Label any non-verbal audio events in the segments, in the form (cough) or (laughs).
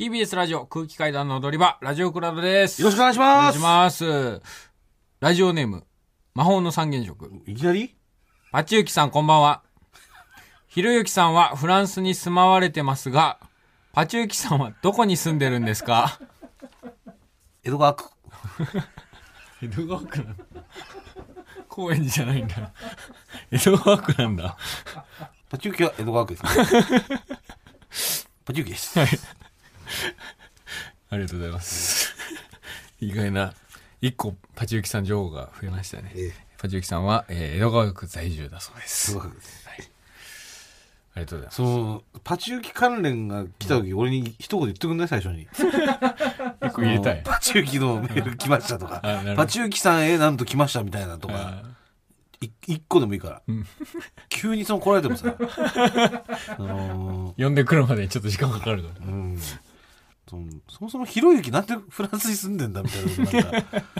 TBS ラジオ空気階段の踊り場、ラジオクラウドです。よろしくお願いしお願ます。いします。ラジオネーム、魔法の三原色。いきなり？パチユキさんこんばんは。ひろゆきさんはフランスに住まわれてますが、パチユキさんはどこに住んでるんですか？江戸川区。(laughs) 江戸川区なんだ。高円寺じゃないんだ。江戸川区なんだ。パチューキは江戸川区ですね。(laughs) パチューキです。はい。(laughs) ありがとうございます。(laughs) 意外な、一個パチユキさん情報が増えましたね。ええパチユキさんは、えー江戸川区在住だそうです。江戸川区です。ありがとうございます。その、パチューキ関連が来た時、俺に一言言ってくんない？最初に。(laughs) 結構入れたい。パチューキのメール来ましたとかパチューキさんへなんと来ましたみたいなとか、一個でもいいからん。急にその来られてもさ、あのー呼んでくるまでにちょっと時間かかるから。ーうんそもそもひろゆきなんでフランスに住んでんだみたいなことなんか、(laughs)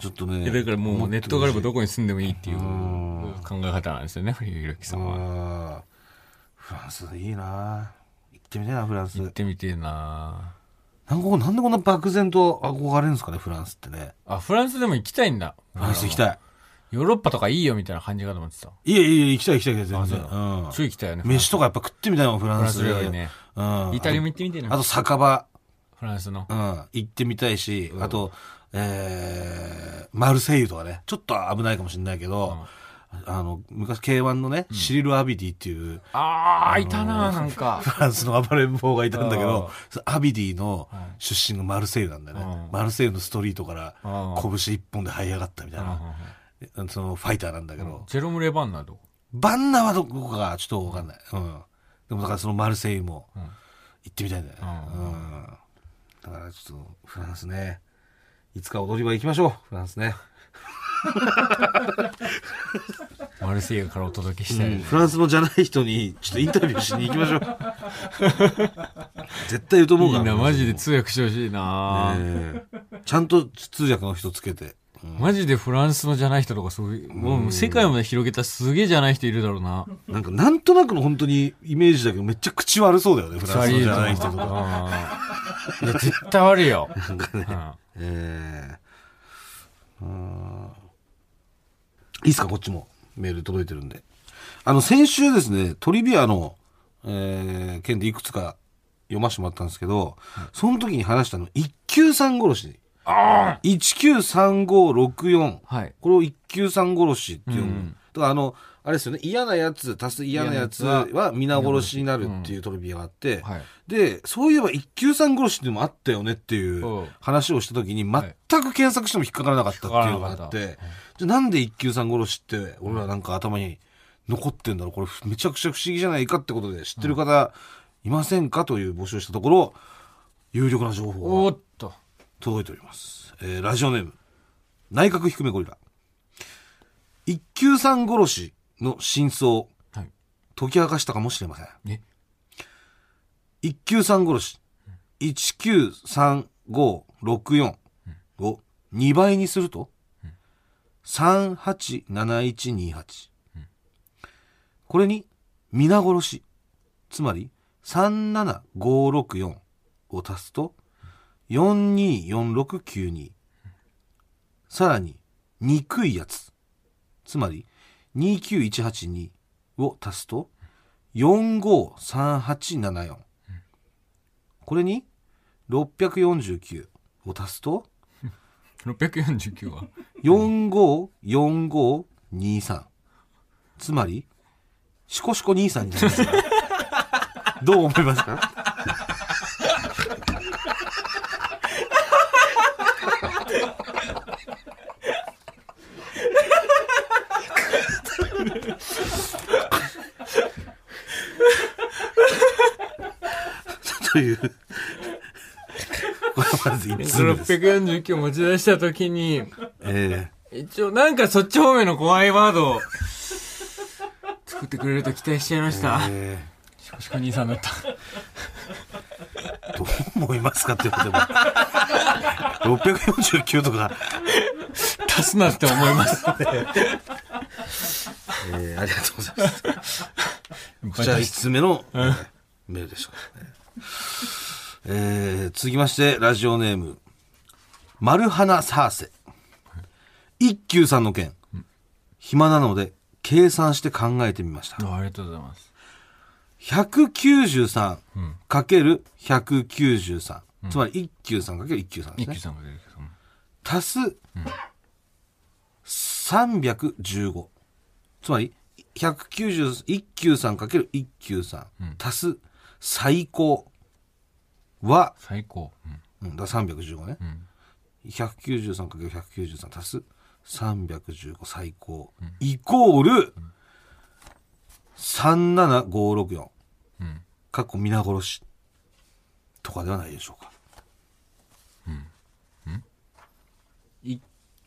ちょっとね。だからもうネットがあればどこに住んでもいいっていううん。考え方なんですよね、ひろゆきさんは。フランスいいな。行ってみたいなフランス。行ってみてえな。なんかなんでこんな漠然と憧れるんですかねフランスってね。あ、フランスでも行きたいんだ。フランス行きたいヨーロッパとかいいよみたいな感じかと思ってた。いやいや行きたい行きたい行きたい全然ううん。超行きたいよね。飯とかやっぱ食ってみたいもんフラフランンスス料理ね。うん。イタリアも行ってみてえな。あと酒場。フランスの。うん。行ってみたいしあとえーマルセイユとかね。ちょっと危ないかもしれないけどあの昔 K1 のねシリル・アビディっていうあー、いたななんか。(laughs) フランスの暴れん坊がいたんだけあど、そのアビディの出身がマルセイユなんだよね。う。ん。マルセイユのストリートからあ拳一本で這い上がったみたいな、そのファイターなんだけど、ジェロム・レバンナどこ？バンナはどこかちょっとわかんない。うん。でもだからそのマルセイユもうん行ってみたいんだよね。ううん。だからちょっとフランスね、いつか踊り場行きましょう、フランスね。マルセイユからお届けしたいよね。フランスのじゃない人にちょっとインタビューしに行きましょう。(laughs) 絶対言うと思うから。いいな、マジで通訳してほしいな、ええちゃんと通訳の人つけて。うんマジでフランスのじゃない人とかそういう、もう世界まで広げたらすげえじゃない人いるだろうな。なんか、なんとなくの本当にイメージだけど、めっちゃ口悪そうだよね、フランスのじゃない人とか。か。いや、絶対悪いよ。なんかね。うんええうんいいっすか、こっちも。メール届いてるんで。あの、先週ですね、トリビアの、えー、件でいくつか読ませてもらったんですけど、その時に話したの、一級さん殺し。あ193564。はい。これを一級さん殺しっていう、うん。だからあの、あれですよね、嫌なやつ、足す嫌なやつは皆殺しになるっていうトリビアがあって、はい。で、そういえば一級さん殺しっていうのもあったよねっていううん。話をした時に、全く検索しても引っかからなかったっていうのがあ引って。じゃあなんで一級さん殺しって、俺らなんか頭に残ってんだろう、これめちゃくちゃ不思議じゃないかってことで知ってる方いませんか？という募集をしたところ、有力な情報が。届いております。えーラジオネーム、内閣低めゴリラ。一級さん殺しの真相、はい。解き明かしたかもしれません。え？一級さん殺し、193564を2倍にすると、387128。これに、皆殺し、つまり37564を足すと、424692。さらに、憎いやつ、つまり29182を足すと、453874。これに、649を足すと、649は？454523。つまり、シコシコ兄さんになりますがどう思いますか？という。これまず1つ目です。649持ち出したときに、え一応なんかそっち方面の怖いワードを作ってくれると期待しちゃいました。ーえしこしこ兄さんだった。ーどう思いますかって言われても。649とか、足すなって思います。えーありがとうございます。じゃあ、5つ目の、えーメールでした、ね。(laughs) えー、続きまして、ラジオネーム、丸花サーセ。一休さんの件。暇なので、計算して考えてみました。あありがとうございます。193うん。かける193。つまり一休さんかける一休さんですね。一休さんが出るけど。うん足す、315。つまり、190、一休さんかける一休さん。最高は、最高。うん。うん、だから315ね。ん 193×193 足す315最高、イコール、37564。うん。かっこ皆殺し。とかではないでしょうか。い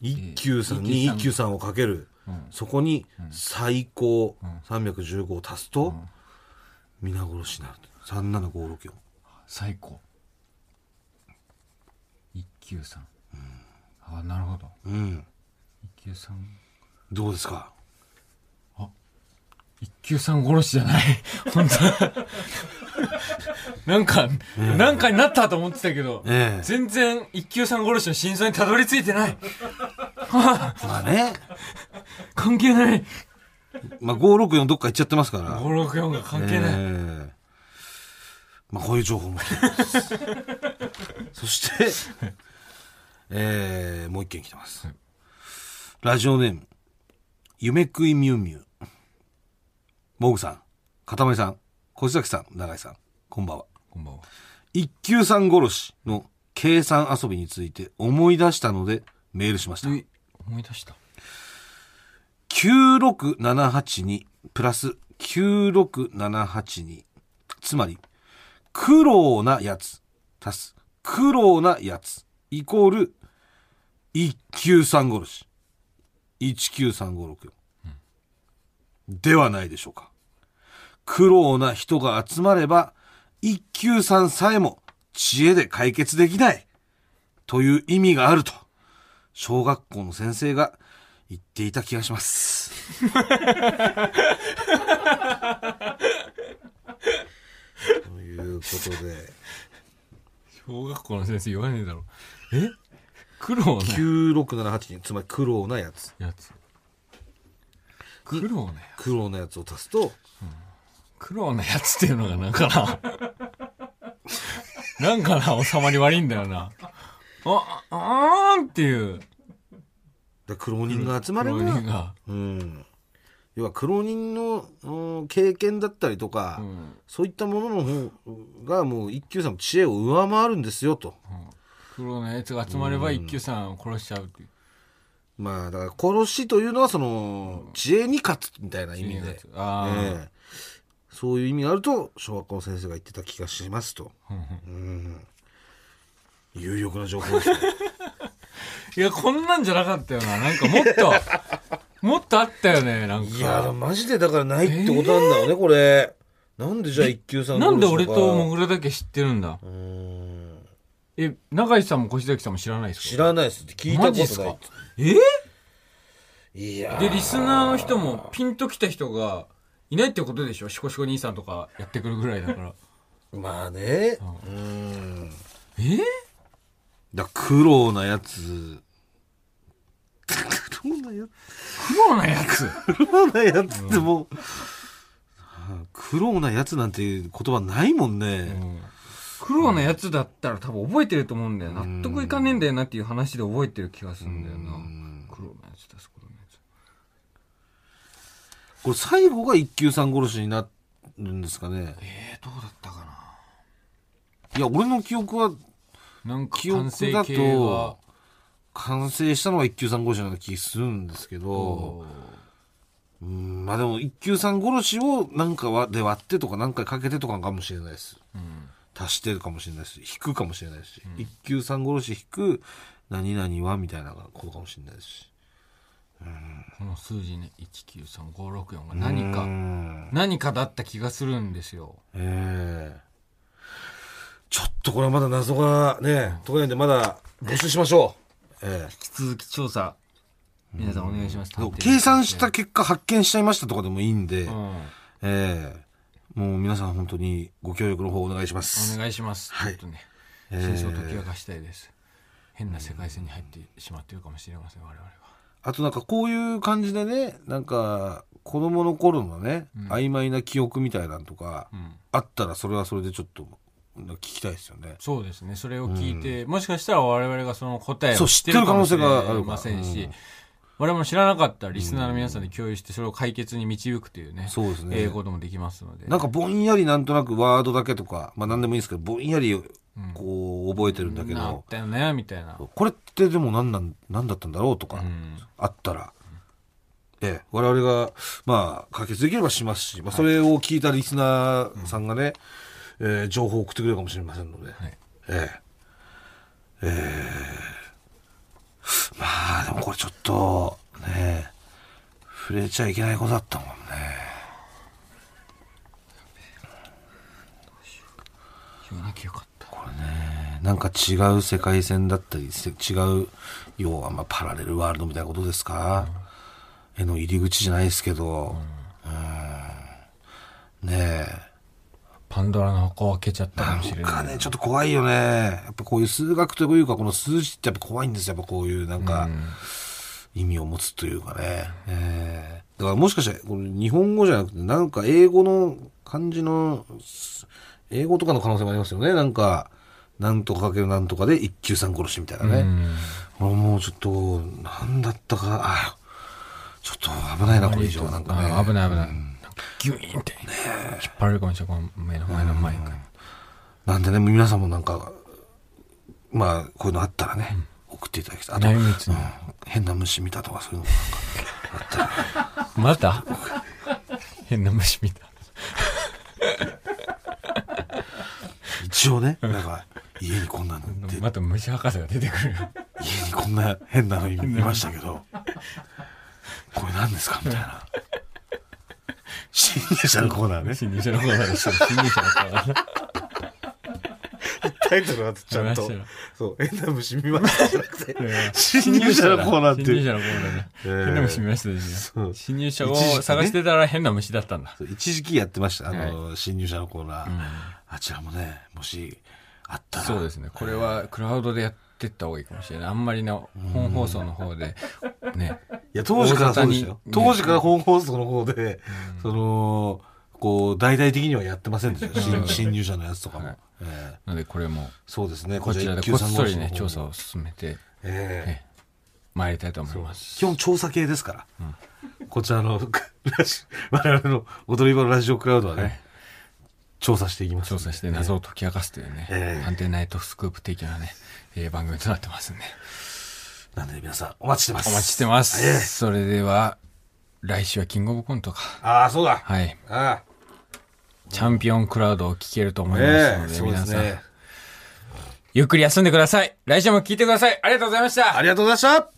一休さんに一休さんをかける。そこに最高315を足すと、皆殺しになる。37564。最高。一休さん。ああ、なるほど。うん。一休さん。どうですか？一休さん殺しじゃない。(laughs) 本当 (laughs) なんか、なんかになったと思ってたけど、ええ全然一休さん殺しの真相にたどり着いてない。(laughs) まあね。関係ない。まあ564どっか行っちゃってますから。564が関係ない。ええまあこういう情報も来てます。(laughs) そして、えー、もう一件来てます。ラジオネーム、夢食いミュウミュウ。モグさん、かたまりさん、小崎さん、永井さん、こんばんは。こんばんは。一級さん殺しの計算遊びについて思い出したのでメールしました。え、思い出した？96782プラス96782つまり苦労なやつ。足す。苦労なやつ。イコール193殺し193564、ではないでしょうか。苦労な人が集まれば193さえも知恵で解決できない。という意味があると小学校の先生が言っていた気がします。(laughs) ということで、小学校の先生言わねえだろ。え？苦労な9678つまり苦労なやつ。やつ。苦労なやつ。苦労なやつを足すと、苦労なやつっていうのがなんかな。(laughs) なんかな、収まり悪いんだよな。あ、あーんっていう。だ苦労人が集まれば、苦労人が。うん。要は苦労人の、うん経験だったりとか、うん。そういったものの方がもう一級さんの知恵を上回るんですよと。苦労なやつが集まれば一休さんを殺しちゃうっていう。まあだから殺しというのはその知恵に勝つみたいな意味で。あそういう意味があると小学校の先生が言ってた気がしますと。うん有力な情報ですね。(laughs) いや、こんなんじゃなかったよな。なんかもっと、もっとあったよね、なんか。いやマジでだからないってことなんだよね、これ。なんでじゃあ一級さんなんで俺ともモグラだけ知ってるんだ？うんえ、永井さんも越崎さんも知らないですか？知らないですって聞いたマジっすか？ことないえ？いやーで、リスナーの人もピンときた人がいないってことでしょ？シコシコ兄さんとかやってくるぐらいだから。(laughs) まあね。うん。え？だ苦労なやつ。(laughs) 苦労なやつ苦労なやつ。苦労なやつってもう、苦労なやつなんていう言葉ないもんね。苦労なやつだったら多分覚えてると思うんだよ。納得いかねえんだよなっていう話で覚えてる気がするんだよな。苦労なやつです、苦労なやつ。これ最後が一級さん殺しになるんですかね。えー、どうだったかいや、俺の記憶は、な。なんか記憶だと、完成したのが一級さん殺しな気するんですけど、うん、まあでも一級さん殺しをなんかはで割ってとか何回かけてとかかもしれないです。うん。足してるかもしれないし、引くかもしれないし、一級さん殺し引く何々はみたいなことかもしれないし。この数字ね、193564が何うか、ん何かだった気がするんですよ。ええちょっとこれはまだ謎がね、解けないんでまだ募集しましょう。ええ引き続き調査、皆さんお願いします。計算した結果発見しちゃいましたとかでもいいんで、うん。ええもう皆さん本当にご協力の方お願いします。お願いします。はいちょっとね、えー真相を解き明かしたいです。変な世界線に入ってしまってるかもしれません、我々は。あとなんかこういう感じでね、なんか子供の頃のね、曖昧な記憶みたいなのとか、うん。あったらそれはそれでちょっと聞きたいですよね。そうですね。それを聞いて、もしかしたら我々がその答えを知ってる性があるからませんし、うん我々も知らなかったらリスナーの皆さんで共有してそれを解決に導くというね、そうですねえーこともできますので。なんかぼんやりなんとなくワードだけとか、まあ何でもいいですけど、ぼんやりこう覚えてるんだけなっど、たよね、みたいな。これってでも何なん、何だったんだろうとか、うん。あったら、ええ、我々が、まあ、解決できればしますし、まあ、それを聞いたリスナーさんがね、えー情報を送ってくれるかもしれませんので、はい。ええ、ええ、まあ、でもこれちょっと、ね、触れちゃいけないことだったもんね。言わなきゃよかった。これね、なんか違う世界線だったり、せ違う、要はまあパラレルワールドみたいなことですか、絵の入り口じゃないですけど、うん、ねえ。パンドラの箱を開けちゃったかもしれない。なんかね、ちょっと怖いよね。やっぱこういう数学というか、この数字ってやっぱ怖いんですよ。やっぱこういうなんか、意味を持つというかね。えーだからもしかして、これ日本語じゃなくて、なんか英語の漢字の、英語とかの可能性もありますよね。なんか、なんとかかけるなんとかで一級さん殺しみたいなね。うん俺もうちょっと、なんだったか、あちょっと危ないな、これ以上。なんかね。あ危ない危ない。なんかギュイーンって、引っ張られるかもしれない。目の前のマイクに。なんでね、皆さんもなんか、まあ、こういうのあったらね、送っていただきたい。あと、うん。変な虫見たとかそういうのもなんか、あったら、(laughs) また？変な虫見た。一応ね、なんか、家にこんなのまた虫博士が出てくるよ。家にこんな変なのいましたけど、これ何ですか？みたいな。侵入者のコーナーね。新入社のコーナーでした。新入社のコーナー。タイトルはちゃんと見ましたよ、そう、変な虫見ましたじゃなくて、新侵入者のコーナーっていう。新入社のコーナーで。えー変な虫見ましたですよ。そう新入社を一時期ね探してたら変な虫だったんだ。そう一時期やってました、あの、侵入者のコーナー。あちらもね、もし、あったら。そうですね。これはクラウドでやってった方がいいかもしれない。あんまりね、本放送の方で、ね。いや、当時からそうでよ。当時から本放送の方で、その、こう、大々的にはやってませんでしたよ。新侵入者のやつとかも。はいええなのでこれも、そうですね。こちらでこっそりね、調査を進めて、ええ参りたいと思います。基本調査系ですから。こちらの、(laughs) 我々の踊り場のラジオクラウドはね、はい調査していきますんで。調査して謎を解き明かすというね、ええ探偵ナイトスクープ的なね、えー番組となってますんで。なんで皆さん、お待ちしてます。お待ちしてます。ええそれでは、来週はキングオブコントか。ああ、そうだ。はい。あチャンピオンクラウドを聞けると思あ、いますええので、そうで皆さん、すね。ゆっくり休んでください。来週も聞いてください。ありがとうございました。ありがとうございました